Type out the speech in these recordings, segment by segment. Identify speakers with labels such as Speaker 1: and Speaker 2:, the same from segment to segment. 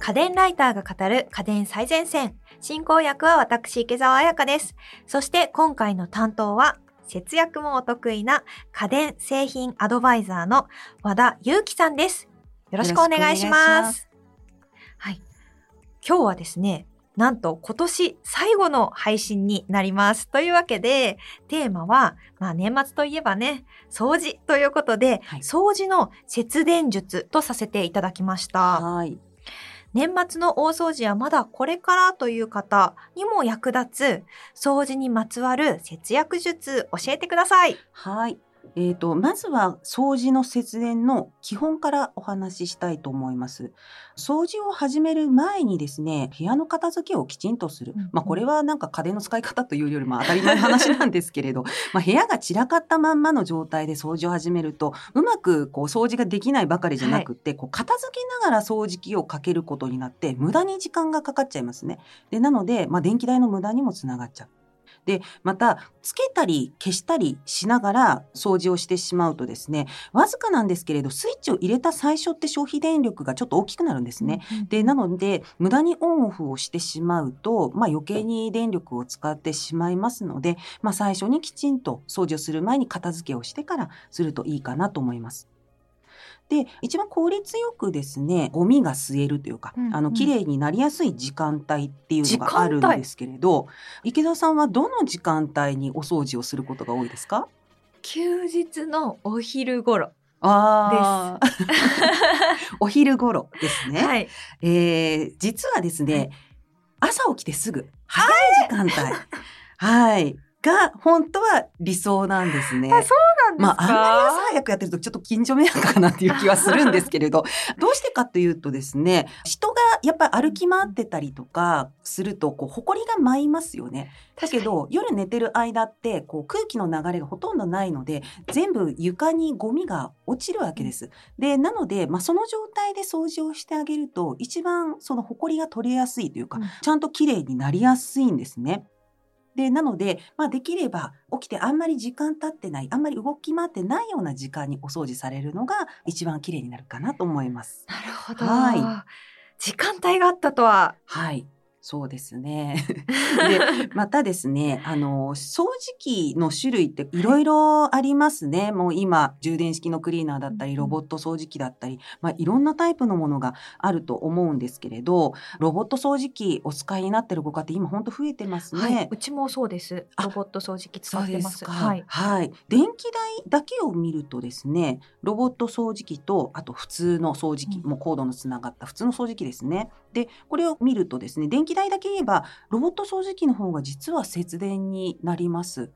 Speaker 1: 家電ライターが語る家電最前線。進行役は私、池澤彩香です。そして今回の担当は、節約もお得意な家電製品アドバイザーの和田祐樹さんです。よろしくお願いし。ま
Speaker 2: す
Speaker 1: はい。今日はですね、なんと今年最後の配信になります。というわけで、テーマは、まあ年末といえばね、掃除ということで、
Speaker 2: はい
Speaker 1: 掃除の節電術とさせていただきました。
Speaker 2: はい。
Speaker 1: 年末の大掃除はまだこれからという方にも役立つ掃除にまつわる節約術教えてください。
Speaker 2: はい。えっ、と、まずは掃除の節電の基本からお話ししたいと思います。掃除を始める前にですね、部屋の片付けをきちんとする。まあ、これはなんか家電の使い方というよりも当たり前の話なんですけれど、まあ、部屋が散らかったまんまの状態で掃除を始めると、うまくこう掃除ができないばかりじゃなくって、こう片付けながら掃除機をかけることになって、無駄に時間がかかっちゃいますね。で、なので、まあ、電気代の無駄にもつながっちゃう。で、また、つけたり消したりしながら掃除をしてしまうとですね、わずかなんですけれど、スイッチを入れた最初って消費電力がちょっと大きくなるんですね。で、なので、無駄にオンオフをしてしまうと、まあ余計に電力を使ってしまいますので、まあ最初にきちんと掃除をする前に片付けをしてからするといいかなと思います。で、一番効率よくですね、ゴミが吸えるというか、
Speaker 1: うんうん
Speaker 2: あの、綺麗になりやすい時間帯っていうのがあるんですけれど、池田さんはどの時間帯にお掃除をすることが多いですか？
Speaker 1: 休日のお昼頃。
Speaker 2: ああ。お昼頃ですね。
Speaker 1: はい。
Speaker 2: えー実はですね、朝起きてすぐ、早い時間帯。はい。が、本当は理想なんですね。
Speaker 1: あ、そうなんですか、
Speaker 2: まあ、あんまり朝早くやってるとちょっと近所迷惑かなっていう気はするんですけれど、どうしてかというとですね、人がやっぱり歩き回ってたりとかすると、こう、埃が舞いますよね。だけど、夜寝てる間って、こう、空気の流れがほとんどないので、全部床にゴミが落ちるわけです。で、なので、まあ、その状態で掃除をしてあげると、一番その埃が取れやすいというか、
Speaker 1: うん
Speaker 2: ちゃんと綺麗になりやすいんですね。で、なので、まあ、できれば起きてあんまり時間経ってない、あんまり動き回ってないような時間にお掃除されるのが一番綺麗になるかなと思います。
Speaker 1: なるほど。
Speaker 2: は
Speaker 1: 時間帯があったとは。
Speaker 2: はい。そうですね。で、またですね、あの、掃除機の種類っていろいろありますね。もう今、充電式のクリーナーだったり、
Speaker 1: うん
Speaker 2: ロボット掃除機だったり、まあ、いろんなタイプのものがあると思うんですけれど、ロボット掃除機お使いになってるご家庭今本当増えてますね。
Speaker 1: はい。うちもそうです。
Speaker 2: あ
Speaker 1: ロボット掃除機使ってます。
Speaker 2: ですか。
Speaker 1: は
Speaker 2: はいい。。電気代だけを見るとですね、ロボット掃除機と、あと普通の掃除機、
Speaker 1: うん
Speaker 2: もうコードのつながった普通の掃除機ですね。で、これを見るとですね、電気代だけ言えば、ロボット掃除機の方が実は節電になります。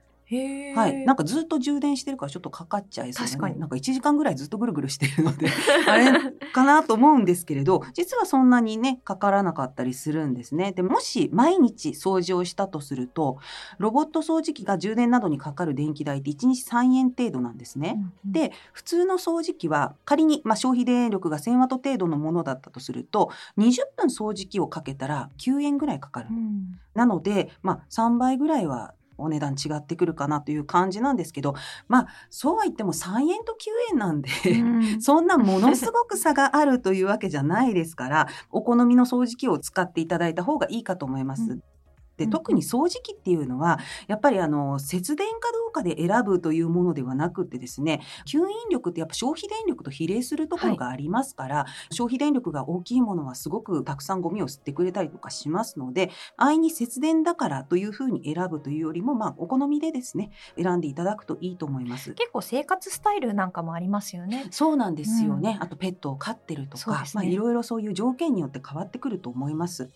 Speaker 2: はい。なんかずっと充電してるからちょっとかかっちゃいそうな、ね。
Speaker 1: 確かに
Speaker 2: なんか1時間ぐらいずっとぐるぐるしてるので、あれかなと思うんですけれど、実はそんなにね、かからなかったりするんですね。で、もし毎日掃除をしたとすると、ロボット掃除機が充電などにかかる電気代って1日3円程度なんですね。
Speaker 1: うんうん、
Speaker 2: で、普通の掃除機は仮に、まあ、消費電力が1000ワット程度のものだったとすると、20分掃除機をかけたら9円ぐらいかかる
Speaker 1: う。ん、
Speaker 2: なので、まあ、3倍ぐらいはお値段違ってくるかなという感じなんですけど、まあ、そうは言っても3円と9円なんで、
Speaker 1: うん
Speaker 2: そんなものすごく差があるというわけじゃないですから、お好みの掃除機を使っていただいた方がいいかと思います。
Speaker 1: うん
Speaker 2: で
Speaker 1: うん
Speaker 2: 特に掃除機っていうのはやっぱりあの節電かどうかで選ぶというものではなくってですね吸引力ってやっぱ消費電力と比例するところがありますから、消費電力が大きいものはすごくたくさんゴミを吸ってくれたりとかしますので安易に節電だからというふうに選ぶというよりもまあお好みでですね選んでいただくといいと思います。
Speaker 1: 結構生活スタイルなんかもありますよね。
Speaker 2: そうなんですよね。あとペットを飼ってるとか、
Speaker 1: ね
Speaker 2: まあいろいろそういう条件によって変わってくると思います。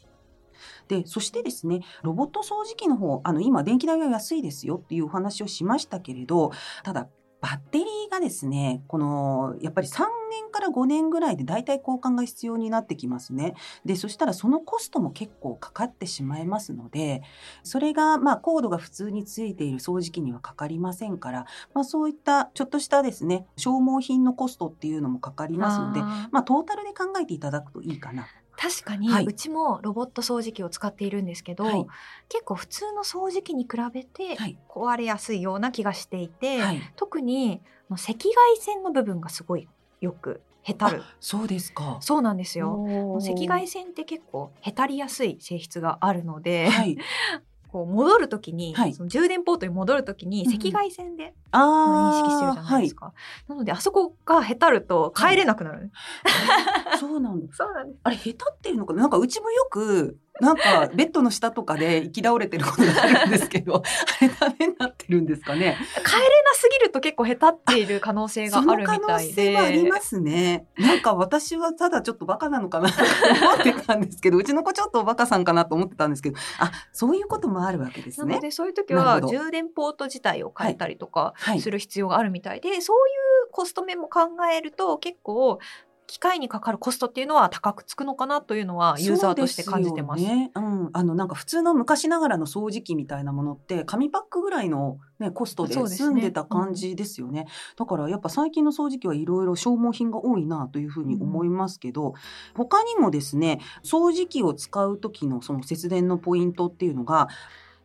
Speaker 2: で、そしてですね、ロボット掃除機の方、あの今電気代は安いですよっていうお話をしましたけれど、ただバッテリーがですね、このやっぱり3年から5年ぐらいで大体交換が必要になってきますね。で、そしたらそのコストも結構かかってしまいますので、それがまあコードが普通についている掃除機にはかかりませんから、まあそういったちょっとしたですね、消耗品のコストっていうのもかかりますので、まあトータルで考えていただくといいかな。
Speaker 1: 確かに、
Speaker 2: はいう
Speaker 1: ちもロボット掃除機を使っているんですけど、
Speaker 2: はい
Speaker 1: 結構普通の掃除機に比べて
Speaker 2: はい
Speaker 1: 壊れやすいような気がしていて、
Speaker 2: はい。
Speaker 1: 特に赤外線の部分がすごいよくへたる。
Speaker 2: そうですか。
Speaker 1: そうなんですよ。赤外線って結構へたりやすい性質があるので、
Speaker 2: はい。
Speaker 1: こう戻るときに、
Speaker 2: はい
Speaker 1: その充電ポートに戻るときに
Speaker 2: うんうん
Speaker 1: 赤外線で
Speaker 2: ああ。
Speaker 1: 認識してるじゃないですか。なのであそこがへたると帰れなくなる。
Speaker 2: はい。そうなんだ。
Speaker 1: そうなんです。
Speaker 2: あれ、下手っていうのかな？なんかうちもよく、なんかベッドの下とかで行き倒れてることがあるんですけど、あれダメになるんですかね。
Speaker 1: 帰れなすぎると結構へたっている可能性が
Speaker 2: そ
Speaker 1: あるみ
Speaker 2: の可能
Speaker 1: たいで。
Speaker 2: 性はありますね。なんか私はただちょっとバカなのかなと思ってたんですけど、うちの子ちょっとバカさんかなと思ってたんですけど、あ、そういうこともあるわけですね。
Speaker 1: なのでそういう時は充電ポート自体を変えたりとか
Speaker 2: はい
Speaker 1: する必要があるみたいで、そういうコスト面も考えると結構機械にかかるコストっていうのは高くつくのかなというのはユーザーとして感じてます。
Speaker 2: そうですよね。うん、あのなんか普通の昔ながらの掃除機みたいなものって紙パックぐらいのねコストで済んでた感じですよね。だからやっぱ最近の掃除機はいろいろ消耗品が多いなというふうに思いますけど、他にもですね掃除機を使う時のその節電のポイントっていうのが。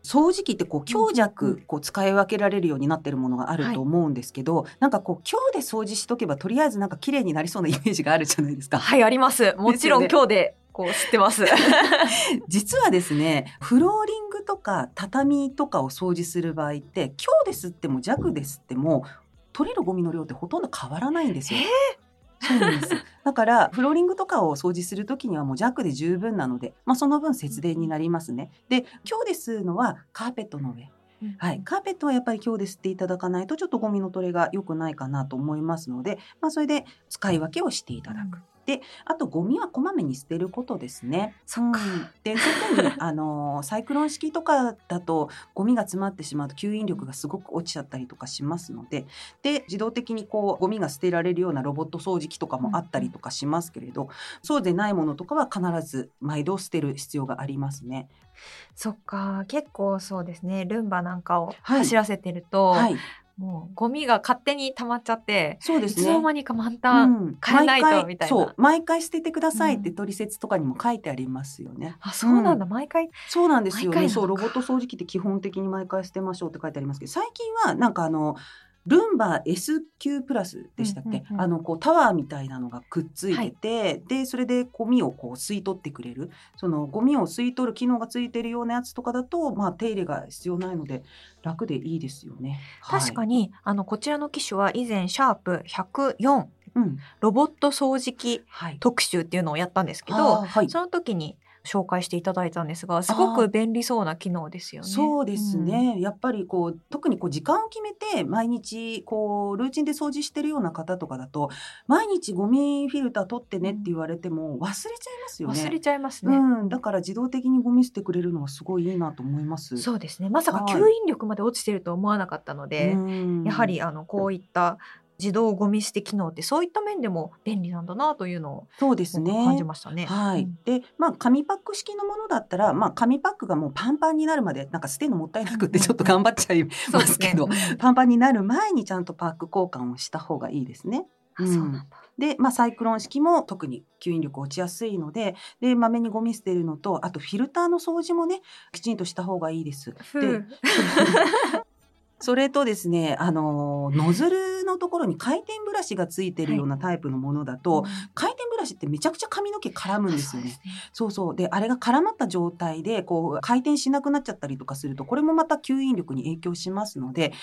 Speaker 2: 掃除機ってこう強弱
Speaker 1: ん
Speaker 2: こう使い分けられるようになってるものがあると思うんですけど、なんかこう今日で掃除しとけばとりあえずなんか綺麗になりそうなイメージがあるじゃないですか。
Speaker 1: はいあります。もちろん
Speaker 2: ですよ
Speaker 1: 今日でこう知ってます。
Speaker 2: 実はですねフローリングとか畳とかを掃除する場合って強ですっても弱ですっても取れるゴミの量ってほとんど変わらないんですよ。そうなんです。だからフローリングとかを掃除するときにはもう弱で十分なので、まあ、その分節電になりますね。で強ですのはカーペットの上。はい、カーペットはやっぱり強ですっていただかないとちょっとゴミの取れが良くないかなと思いますので、まあ、それで使い分けをしていただく。であとゴミはこまめに捨てることですね。
Speaker 1: そっか。
Speaker 2: うん。で特にあのサイクロン式とかだとゴミが詰まってしまうと吸引力がすごく落ちちゃったりとかしますので。で自動的にこうゴミが捨てられるようなロボット掃除機とかもあったりとかしますけれど、そうでないものとかは必ず毎度捨てる必要がありますね。
Speaker 1: そっか。結構そうですね。ルンバなんかを
Speaker 2: はい。
Speaker 1: 走らせてると、
Speaker 2: はい、
Speaker 1: もうゴミが勝手に溜まっちゃって、い
Speaker 2: そうですね。
Speaker 1: つの間にか満タン、
Speaker 2: うん。
Speaker 1: 変えないとみたいな。
Speaker 2: そう。毎回捨ててくださいって
Speaker 1: うん。
Speaker 2: 取説とかにも書いてありますよね。
Speaker 1: あそうなんだ、毎回
Speaker 2: そうなんですよね。そうロボット掃除機って基本的に毎回捨てましょうって書いてありますけど、最近はなんかあのルンバ SQ プラスでしたっけ、あのこうタワーみたいなのがくっついてて、でそれでゴミをこう吸い取ってくれる。そのゴミを吸い取る機能がついてるようなやつとかだとまあ手入れが必要ないので楽でいいですよね。
Speaker 1: 確か
Speaker 2: に、
Speaker 1: に、あのこちらの機種は以前シャープ104
Speaker 2: うん。
Speaker 1: ロボット掃除機
Speaker 2: はい、
Speaker 1: 特集っていうのをやったんですけ
Speaker 2: あ
Speaker 1: ど
Speaker 2: ーはい、
Speaker 1: その時に紹介していただいたんですがすごく便利そうな機能ですよね。
Speaker 2: そうですね、やっぱりこう特にこう時間を決めて毎日こうルーチンで掃除してるような方とかだと毎日ゴミフィルター取ってねって言われても忘れちゃいますよね。
Speaker 1: 忘れちゃいますね。
Speaker 2: うん、だから自動的にゴミ捨てくれるのはすごいいいなと思います。
Speaker 1: そうですね。まさか
Speaker 2: はい
Speaker 1: 吸引力まで落ちてると思わなかったので、
Speaker 2: うん
Speaker 1: やはりあのこういった自動ゴミ捨て機能ってそういった面でも便利なんだなというのを
Speaker 2: そうですね。
Speaker 1: 感じましたね。
Speaker 2: はい、
Speaker 1: うん
Speaker 2: でまあ紙パック式のものだったら、まあ、紙パックがもうパンパンになるまでなんか捨てるのもったいなくってちょっと頑張っちゃいますけど、
Speaker 1: ねうん
Speaker 2: パンパンになる前にちゃんとパック交換をした方がいいですね。
Speaker 1: あそうなんだ。
Speaker 2: で、まあ、サイクロン式も特に吸引力落ちやすいのででまめにゴミ捨てるのとあとフィルターの掃除もねきちんとした方がいいです。でそれとですねあのノズルのところに回転ブラシがついてるようなタイプのものだと、回転ブラシってめちゃくちゃ髪の毛絡むんですよね。そうそうであれが絡まった状態でこう回転しなくなっちゃったりとかするとこれもまた吸引力に影響しますので、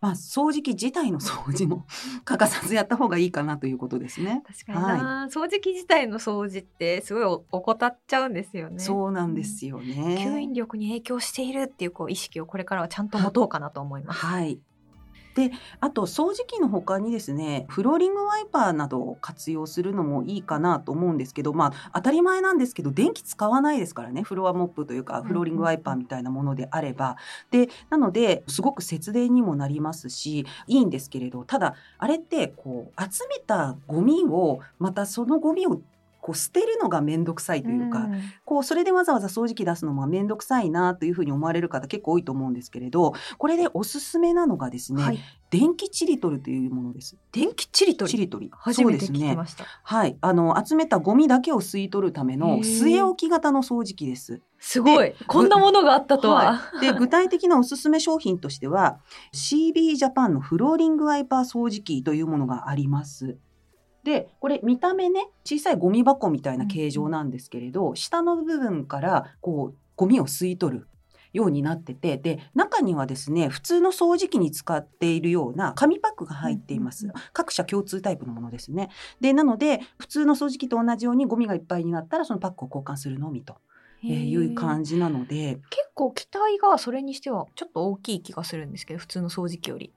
Speaker 2: まあ、掃除機自体の掃除も 欠かさずやった方がいいかなということですね。
Speaker 1: 確かにな、掃除機自体の掃除ってすごいお怠っちゃうんですよね。
Speaker 2: そうなんですよね。
Speaker 1: 吸引力に影響しているっていうこう意識をこれからはちゃんと持とうかなと思います。
Speaker 2: はい。であと掃除機の他にですねフローリングワイパーなどを活用するのもいいかなと思うんですけどまあ当たり前なんですけど電気使わないですからねフロアモップというか
Speaker 1: うん
Speaker 2: フローリングワイパーみたいなものであれば、でなのですごく節電にもなりますしいいんですけれどただあれってこう集めたゴミをまたそのゴミをこう捨てるのが面倒くさいというか、
Speaker 1: ん
Speaker 2: こうそれでわざわざ掃除機出すのも面倒くさいなというふうに思われる方結構多いと思うんですけれどこれでおすすめなのがですね、
Speaker 1: はい、
Speaker 2: 電気チリトルというものです。
Speaker 1: 電気チリ取り
Speaker 2: チリトリ
Speaker 1: 初めて聞きました。
Speaker 2: はい、あの集めたゴミだけを吸い取るため
Speaker 1: へ
Speaker 2: の
Speaker 1: ー
Speaker 2: 据え置き型の掃除機です。
Speaker 1: すごいこんなものがあったとは。
Speaker 2: はいで具体的なおすすめ商品としては CB ジャパンのフローリングワイパー掃除機というものがあります。でこれ見た目ね小さいゴミ箱みたいな形状なんですけれど、下の部分からこうゴミを吸い取るようになっててで中にはですね普通の掃除機に使っているような紙パックが入っています、
Speaker 1: うんうん
Speaker 2: 各社共通タイプのものですね。でなので普通の掃除機と同じようにゴミがいっぱいになったらそのパックを交換するのみとえーいう感じなので。
Speaker 1: 結構機体がそれにしてはちょっと大きい気がするんですけど普通の掃除機より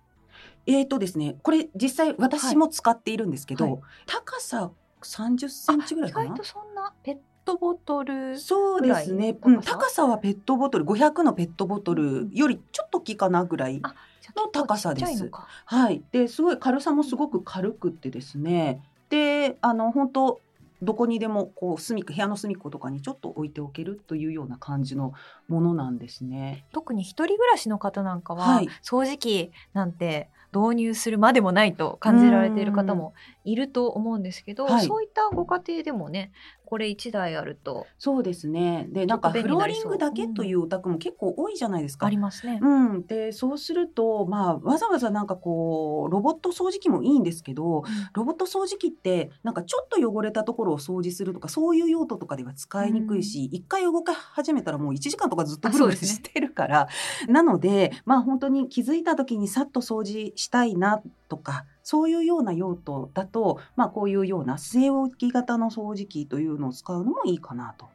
Speaker 2: えーとですねこれ実際私も使っているんですけど、
Speaker 1: はい。
Speaker 2: 高さ30センチぐらいかな？
Speaker 1: 意外とそんなペットボトル
Speaker 2: そうですね、うん、高さ？はペットボトル500のペットボトルよりちょっと大きいかなぐらい
Speaker 1: あ
Speaker 2: の高さです。
Speaker 1: い
Speaker 2: はい、ですごい軽さもすごく軽くってですね。であの本当どこにでもこう隅部屋の隅っことかにちょっと置いておけるというような感じのものなんですね。
Speaker 1: 特に一人暮らしの方なんかは、
Speaker 2: はい。
Speaker 1: 掃除機なんて導入するまでもないと感じられている方もいると思うんですけど、
Speaker 2: はい。
Speaker 1: そういったご家庭でもねこれ1台あると。
Speaker 2: そうですね。でなんかフローリングだけというお宅も結構多いじゃないですか。
Speaker 1: ありますね。
Speaker 2: うん、でそうすると、まあ、わざわざなんかこうロボット掃除機もいいんですけどロボット掃除機ってなんかちょっと汚れたところを掃除するとかそういう用途とかでは使いにくいし一、回動か始めたらもう1時間とかずっとぐるぐる
Speaker 1: あそうですね。
Speaker 2: してるから、なのでまあ本当に気づいた時にさっと掃除したいなとかそういうような用途だと、まあ、こういうような据え置き型の掃除機というのを使うのもいいかなと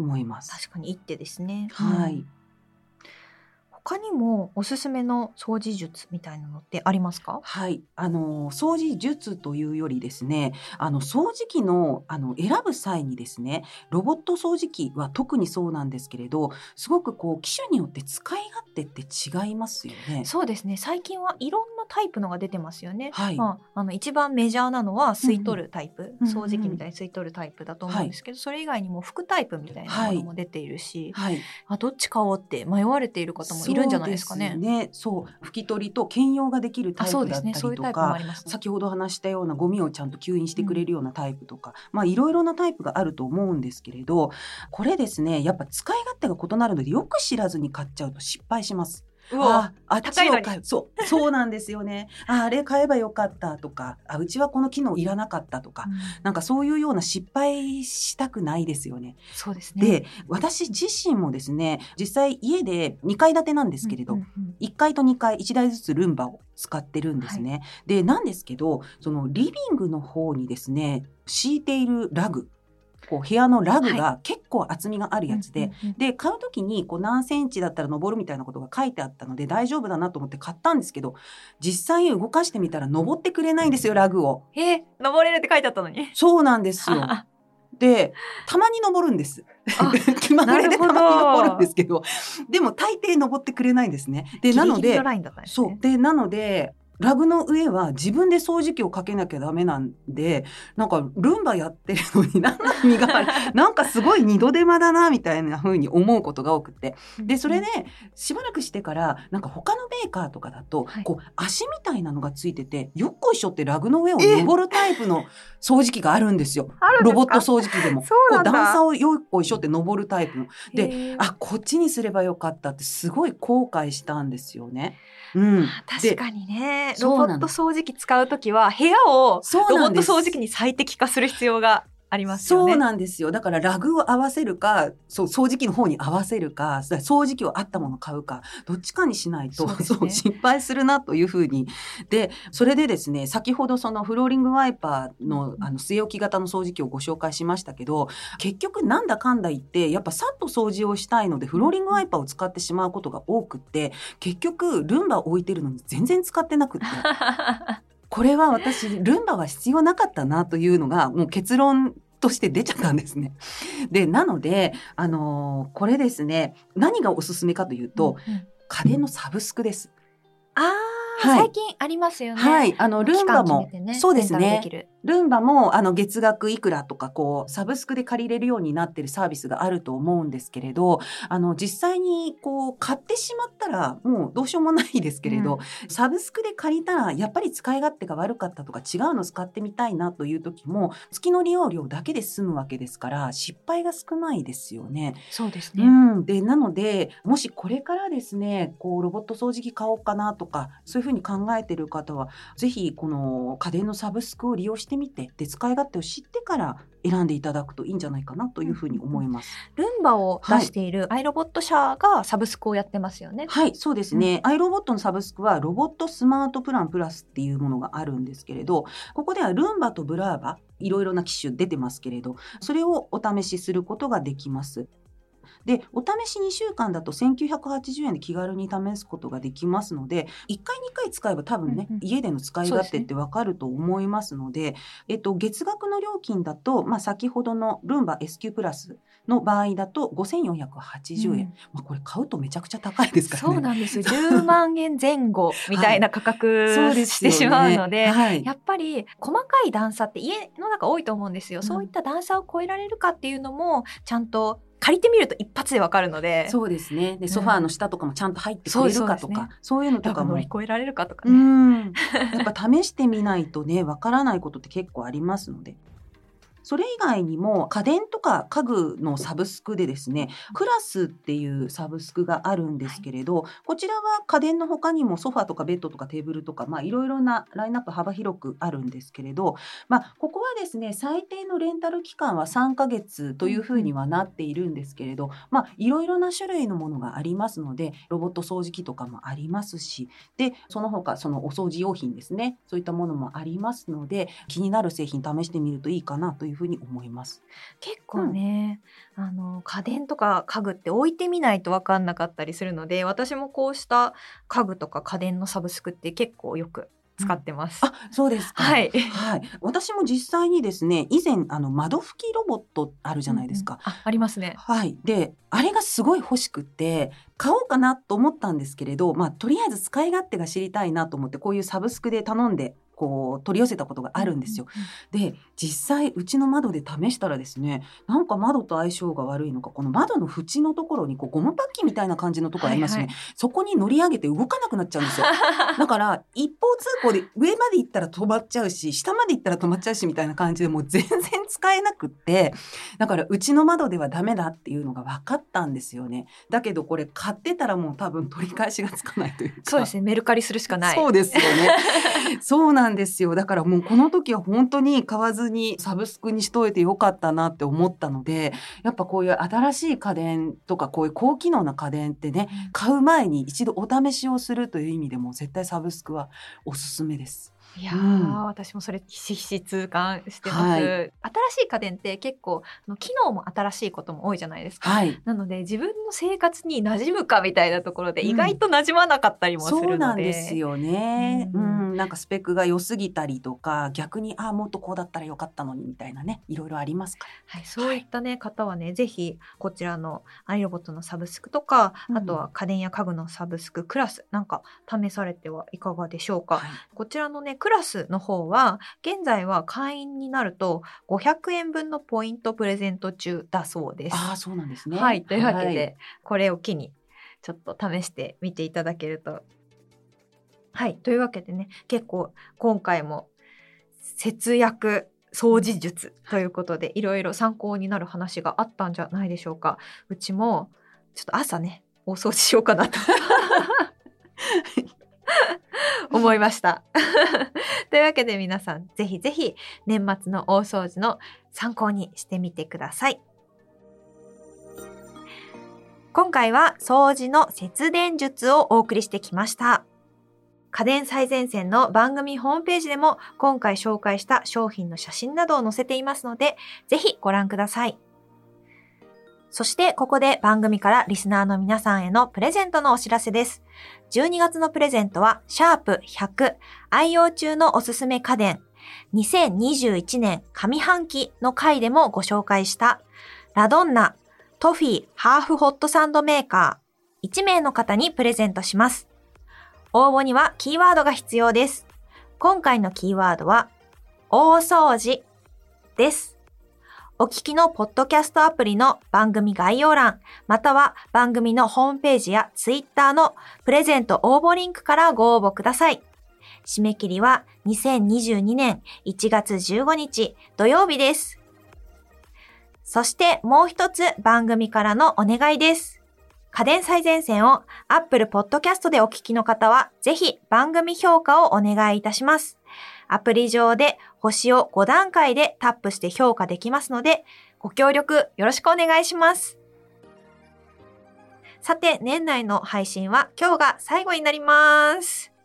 Speaker 2: 思います。
Speaker 1: 確かに一手ですね。
Speaker 2: はい
Speaker 1: うん他にもおすすめの掃除術みたいなのってありますか？
Speaker 2: はい、あの掃除術というよりですね、あの掃除機のあの選ぶ際にですね、ロボット掃除機は特にそうなんですけれど、すごくこう機種によって使い勝手って違いますよね。
Speaker 1: そうですね。最近はいろんなタイプのが出てますよね。
Speaker 2: はい、
Speaker 1: まあ、あの一番メジャーなのは吸い取るタイプ、
Speaker 2: うんうん
Speaker 1: 掃除機みたいに吸い取るタイプだと思うんですけど、それ以外にも拭くタイプみたいなものも出ているし、
Speaker 2: はい、
Speaker 1: あどっち買おうって迷われている方もいるんじゃないですかね。
Speaker 2: ね。そう、拭き取りと兼用ができるタ
Speaker 1: あ
Speaker 2: イプだった
Speaker 1: そうですね。そういう
Speaker 2: りとか。
Speaker 1: りますね。
Speaker 2: 先ほど話したようなゴミをちゃんと吸引してくれるようなタイプとか、まあいろいろなタイプがあると思うんですけれどこれですねやっぱ使い勝手が異なるのでよく知らずに買っちゃうと失敗します。
Speaker 1: うわ
Speaker 2: ああっちを買うそうそうなんですよね。ああれ買えばよかったとかあうちはこの機能いらなかったとか、
Speaker 1: うん。
Speaker 2: なんかそういうような失敗したくないですよね。
Speaker 1: そうですね。
Speaker 2: で私自身もですね実際家で2階建てなんですけれど、
Speaker 1: うんうんうん。
Speaker 2: 1階と2階1台ずつルンバを使ってるんですね。でなんですけどそのリビングの方にですね敷いているラグこう部屋のラグが結構厚みがあるやつで、
Speaker 1: うんうんうん
Speaker 2: で買う時にこう何センチだったら登るみたいなことが書いてあったので大丈夫だなと思って買ったんですけど実際動かしてみたら登ってくれないんですよラグを。
Speaker 1: えー登れるって書いてあったのに。
Speaker 2: そうなんですよ。でたまに登るんです。
Speaker 1: あ
Speaker 2: 気まぐれでたまに登るんです
Speaker 1: け
Speaker 2: けどでも大抵登ってくれないんですね。でなので
Speaker 1: ラインだったんですね。
Speaker 2: そうでなのでラグの上は自分で掃除機をかけなきゃダメなんでなんかルンバやってるのに何の意味があるなんかすごい二度手間だなみたいな風に思うことが多くて。でそれでしばらくしてからなんか他のメーカーとかだと、
Speaker 1: はい。
Speaker 2: こう足みたいなのがついててよっこいしょってラグの上を登るタイプの掃除機があるんですよ。ロボット掃除機でも。
Speaker 1: そうなんだ。
Speaker 2: こう段差をよっこいしょって登るタイプの。であこっちにすればよかったってすごい後悔したんですよね。うん、で
Speaker 1: 確かにねロボット掃除機使うときは部屋をロボット掃除機に最適化する必要がありますよね。
Speaker 2: そうなんですよだからラグを合わせるかそう掃除機の方に合わせるか掃除機を合ったものを買うかどっちかにしないと
Speaker 1: そうね
Speaker 2: 失敗するなというふうにでそれでですね先ほどそのフローリングワイパーのあの据え置き型の掃除機をご紹介しましたけど結局なんだかんだ言ってやっぱさっと掃除をしたいのでフローリングワイパーを使ってしまうことが多くって結局ルンバを置いてるのに全然使ってなくって。これは私ルンバは必要なかったなというのがもう結論として出ちゃったんですね。でなので、あのーこれですね何がおすすめかというと、
Speaker 1: うんうん
Speaker 2: 家電のサブスクです。
Speaker 1: あー、
Speaker 2: はい
Speaker 1: 最近ありますよね。
Speaker 2: はい、あのルンバも、
Speaker 1: ね
Speaker 2: そうですねルンバもあの月額いくらとかこうサブスクで借りれるようになってるサービスがあると思うんですけれどあの実際にこう買ってしまったらもうどうしようもないですけれど、サブスクで借りたらやっぱり使い勝手が悪かったとか違うの使ってみたいなという時も月の利用料だけで済むわけですから失敗が少ないですよね。
Speaker 1: そうですね。
Speaker 2: うん、でなのでもしこれからですねこうロボット掃除機買おうかなとかそういうふうに考えている方はぜひこの家電のサブスクを利用してみてで使い勝手を知ってから選んでいただくといいんじゃないかなというふうに思います。
Speaker 1: ルンバを出しているアイロボット社がサブスクをやってますよね。
Speaker 2: はい、そうですね。アイロボットのサブスクはロボットスマートプランプラスっていうものがあるん。ですけれど、ここではルンバとブラーバ、いろいろな機種出てますけれど、それをお試しすることができます。で、お試し2週間だと1980円で気軽に試すことができますので、1回2回使えば多分ね、
Speaker 1: うんうん
Speaker 2: 家での使い勝手ってわかると思いますので、えっと、月額の料金だと、まあ、先ほどのルンバ SQ プラスの場合だと5480円。
Speaker 1: うん
Speaker 2: まあ、これ買うとめちゃくちゃ高いですからね。
Speaker 1: そうなんですよ。10万円前後みたいな価格
Speaker 2: そうですよね
Speaker 1: してしまうので、
Speaker 2: はい
Speaker 1: やっぱり細かい段差って家の中多いと思うんですよ。
Speaker 2: うん
Speaker 1: そういった段差を超えられるかっていうのもちゃんと借りてみると一発でわかるので、
Speaker 2: そうですね。で、ソファーの下とかもちゃんと入ってくれるかとか、
Speaker 1: そうそう
Speaker 2: そういうのとかも。
Speaker 1: 乗り越えられるかとか
Speaker 2: う
Speaker 1: ね。
Speaker 2: ん。やっぱ試してみないとね、わからないことって結構ありますので。それ以外にも家電とか家具のサブスクでですね、クラスっていうサブスクがあるんですけれど、こちらは家電の他にもソファーとかベッドとかテーブルとか、まあいろいろなラインナップ幅広くあるんですけれど、まあここはですね、最低のレンタル期間は3ヶ月というふうにはなっているんですけれど、まあいろいろな種類のものがありますので、ロボット掃除機とかもありますし、で、その他そのお掃除用品ですね、そういったものもありますので、気になる製品試してみるといいかなというふうに思います。
Speaker 1: 結構ね、あの家電とか家具って置いてみないと分かんなかったりするので私もこうした家具とか家電のサブスクって結構よく使ってます。
Speaker 2: あ、そうですか。
Speaker 1: はい。
Speaker 2: はい、私も実際にですね以前あの窓拭きロボットあるじゃないですか。
Speaker 1: うんうんあありますね。
Speaker 2: はい、であれがすごい欲しくて買おうかなと思ったんですけれど、まあ、とりあえず使い勝手が知りたいなと思ってこういうサブスクで頼んでこう取り寄せたことがあるんですよ。で実際うちの窓で試したらですねなんか窓と相性が悪いのかこの窓の縁のところにこうゴムパッキンみたいな感じのところありますね、
Speaker 1: はいは
Speaker 2: そこに乗り上げて動かなくなっちゃうんですよ。だから一方通行で上まで行ったら止まっちゃうし下まで行ったら止まっちゃうしみたいな感じでもう全然使えなくってだからうちの窓ではダメだっていうのが分かったんですよね。だけどこれ買ってたらもう多分取り返しがつかないというか。
Speaker 1: そうですね。メルカリするしかない。
Speaker 2: そうですよね。そうなんですよ。だからもうこの時は本当に買わずにサブスクにしといてよかったなって思ったので、やっぱこういう新しい家電とかこういう高機能な家電ってね、買う前に一度お試しをするという意味でも絶対サブスクはおすすめです。
Speaker 1: いやー、
Speaker 2: うん
Speaker 1: 私もそれひしひし痛感してます、
Speaker 2: はい
Speaker 1: 新しい家電って結構あの機能も新しいことも多いじゃないですか。
Speaker 2: はい。
Speaker 1: なので自分の生活に馴染むかみたいなところで
Speaker 2: うん
Speaker 1: 意外と馴染まなかったりもするので、
Speaker 2: そうなんですよね。
Speaker 1: う
Speaker 2: うんん、なんかスペックが良すぎたりとか、逆にああもっとこうだったらよかったのにみたいなね、いろいろありますから。
Speaker 1: はい、そういったね、方はねぜひこちらのアイロボットのサブスクとか、
Speaker 2: うん
Speaker 1: あとは家電や家具のサブスククラスなんか試されてはいかがでしょうか。
Speaker 2: はい
Speaker 1: こちらのねクラスの方は現在は会員になると500円分のポイントプレゼント中だそうです。
Speaker 2: ああ、そうなんですね。
Speaker 1: はい、というわけで、
Speaker 2: はい
Speaker 1: これを機にちょっと試してみていただけると。はい、というわけでね結構今回も節約掃除術ということでいろいろ参考になる話があったんじゃないでしょうか。うちもちょっと朝ね大掃除しようかなと 思いました。というわけで皆さんぜひぜひ年末の大掃除の参考にしてみてください。今回は掃除の節電術をお送りしてきました。家電最前線の番組ホームページでも今回紹介した商品の写真などを載せていますので、ぜひご覧ください。そしてここで番組からリスナーの皆さんへのプレゼントのお知らせです。12月のプレゼントは、シャープ100愛用中のおすすめ家電2021年上半期の回でもご紹介したラドンナトフィーハーフホットサンドメーカー1名の方にプレゼントします。応募にはキーワードが必要です。今回のキーワードは、大掃除です。お聞きのポッドキャストアプリの番組概要欄、または番組のホームページやツイッターのプレゼント応募リンクからご応募ください。締め切りは2022年1月15日土曜日です。そしてもう一つ番組からのお願いです。家電最前線を Apple Podcast でお聞きの方は、ぜひ番組評価をお願いいたします。アプリ上で星を5段階でタップして評価できますので、ご協力よろしくお願いします。さて、年内の配信は今日が最後になります。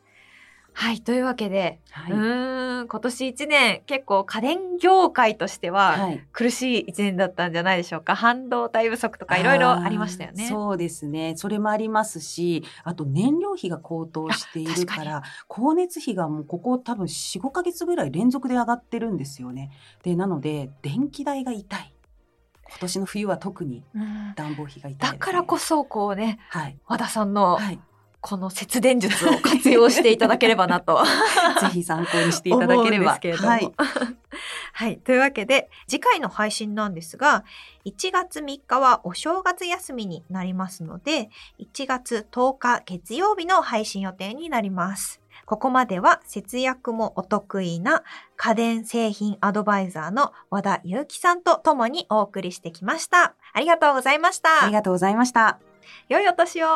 Speaker 1: はい、というわけで、
Speaker 2: はい。
Speaker 1: うーん、今年1年結構家電業界としては
Speaker 2: はい
Speaker 1: 苦しい1年だったんじゃないでしょうか。半導体不足とかいろいろありましたよね。
Speaker 2: そうですね。それもありますし、あと燃料費が高騰している
Speaker 1: か
Speaker 2: ら、光熱費がもうここ多分4、5ヶ月ぐらい連続で上がってるんですよね。で、なので、電気代が痛い。今年の冬は特に
Speaker 1: うん
Speaker 2: 暖房費が痛いね。
Speaker 1: だからこそ、こうね、
Speaker 2: はい。
Speaker 1: 和田さんの
Speaker 2: はい。
Speaker 1: この節電術を活用していただければなと。
Speaker 2: ぜひ参考にしていただければ。
Speaker 1: 思うんですけれども
Speaker 2: はい。
Speaker 1: はい。というわけで、次回の配信なんですが、1月3日はお正月休みになりますので、1月10日月曜日の配信予定になります。ここまでは節約もお得意な家電製品アドバイザーの和田祐樹さんと共にお送りしてきました。ありがとうございました。
Speaker 2: ありがとうございました。
Speaker 1: 良いお年を